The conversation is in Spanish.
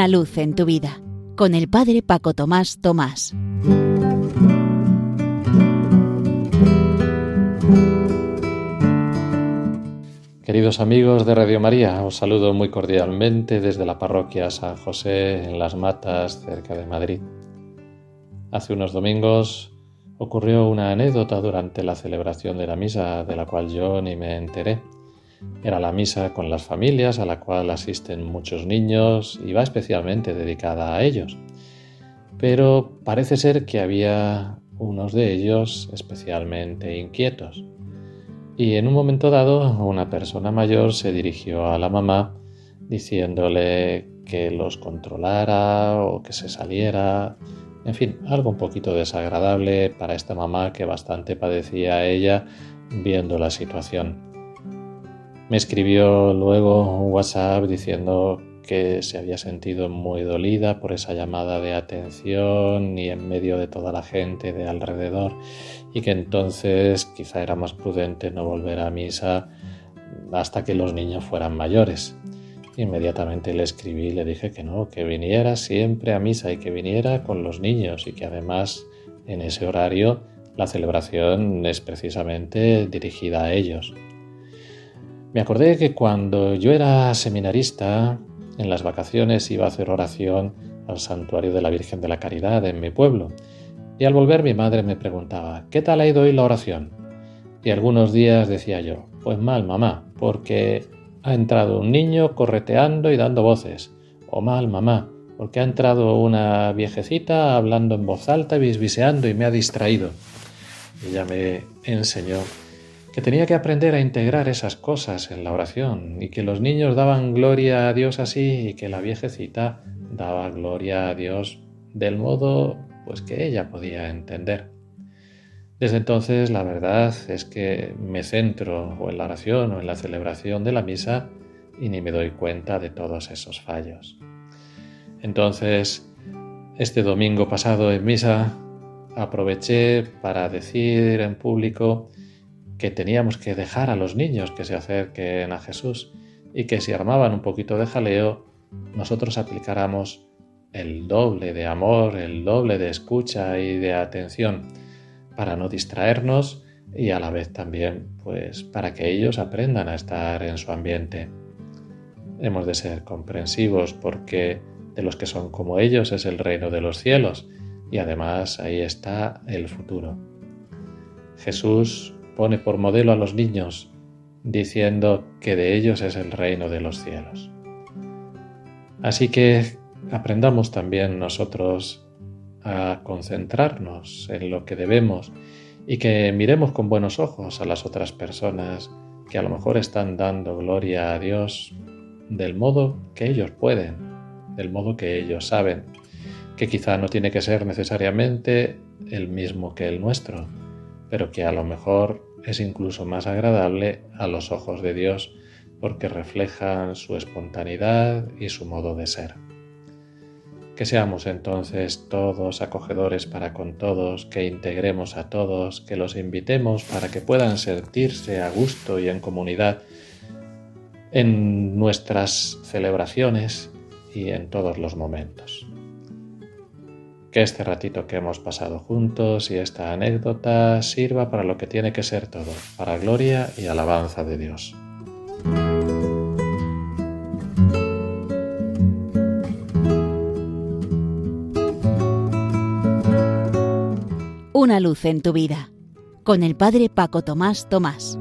Una luz en tu vida con el Padre Paco Tomás Tomás. Queridos amigos de Radio María, os saludo muy cordialmente desde la parroquia San José en Las Matas, cerca de Madrid. Hace unos domingos ocurrió una anécdota durante la celebración de la misa de la cual yo ni me enteré. Era la misa con las familias a la cual asisten muchos niños y va especialmente dedicada a ellos. Pero parece ser que había unos de ellos especialmente inquietos. Y en un momento dado una persona mayor se dirigió a la mamá diciéndole que los controlara o que se saliera en fin, algo un poquito desagradable para esta mamá que bastante padecía ella viendo la situación. Me escribió luego un WhatsApp diciendo que se había sentido muy dolida por esa llamada de atención y en medio de toda la gente de alrededor y que entonces quizá era más prudente no volver a misa hasta que los niños fueran mayores. Inmediatamente le escribí y le dije que no, que viniera siempre a misa y que viniera con los niños y que además en ese horario la celebración es precisamente dirigida a ellos. Me acordé que cuando yo era seminarista, en las vacaciones iba a hacer oración al santuario de la Virgen de la Caridad en mi pueblo, y al volver mi madre me preguntaba, ¿qué tal ha ido hoy la oración? Y algunos días decía yo, pues mal, mamá, porque ha entrado un niño correteando y dando voces. O mal, mamá, porque ha entrado una viejecita hablando en voz alta y bisbiseando y me ha distraído. Ella me enseñó que tenía que aprender a integrar esas cosas en la oración y que los niños daban gloria a Dios así y que la viejecita daba gloria a Dios del modo pues que ella podía entender. Desde entonces la verdad es que me centro o en la oración o en la celebración de la misa y ni me doy cuenta de todos esos fallos. Entonces, este domingo pasado en misa aproveché para decir en público que teníamos que dejar a los niños que se acerquen a Jesús y que si armaban un poquito de jaleo, nosotros aplicáramos el doble de amor, el doble de escucha y de atención para no distraernos y a la vez también pues para que ellos aprendan a estar en su ambiente. Hemos de ser comprensivos porque de los que son como ellos es el reino de los cielos y además ahí está el futuro. Jesús pone por modelo a los niños diciendo que de ellos es el reino de los cielos. Así que aprendamos también nosotros a concentrarnos en lo que debemos y que miremos con buenos ojos a las otras personas que a lo mejor están dando gloria a Dios del modo que ellos pueden, del modo que ellos saben, que quizá no tiene que ser necesariamente el mismo que el nuestro, pero que a lo mejor es incluso más agradable a los ojos de Dios porque reflejan su espontaneidad y su modo de ser. Que seamos entonces todos acogedores para con todos, que integremos a todos, que los invitemos para que puedan sentirse a gusto y en comunidad en nuestras celebraciones y en todos los momentos. Que este ratito que hemos pasado juntos y esta anécdota sirva para lo que tiene que ser todo, para gloria y alabanza de Dios. Una luz en tu vida con el Padre Paco Tomás Tomás.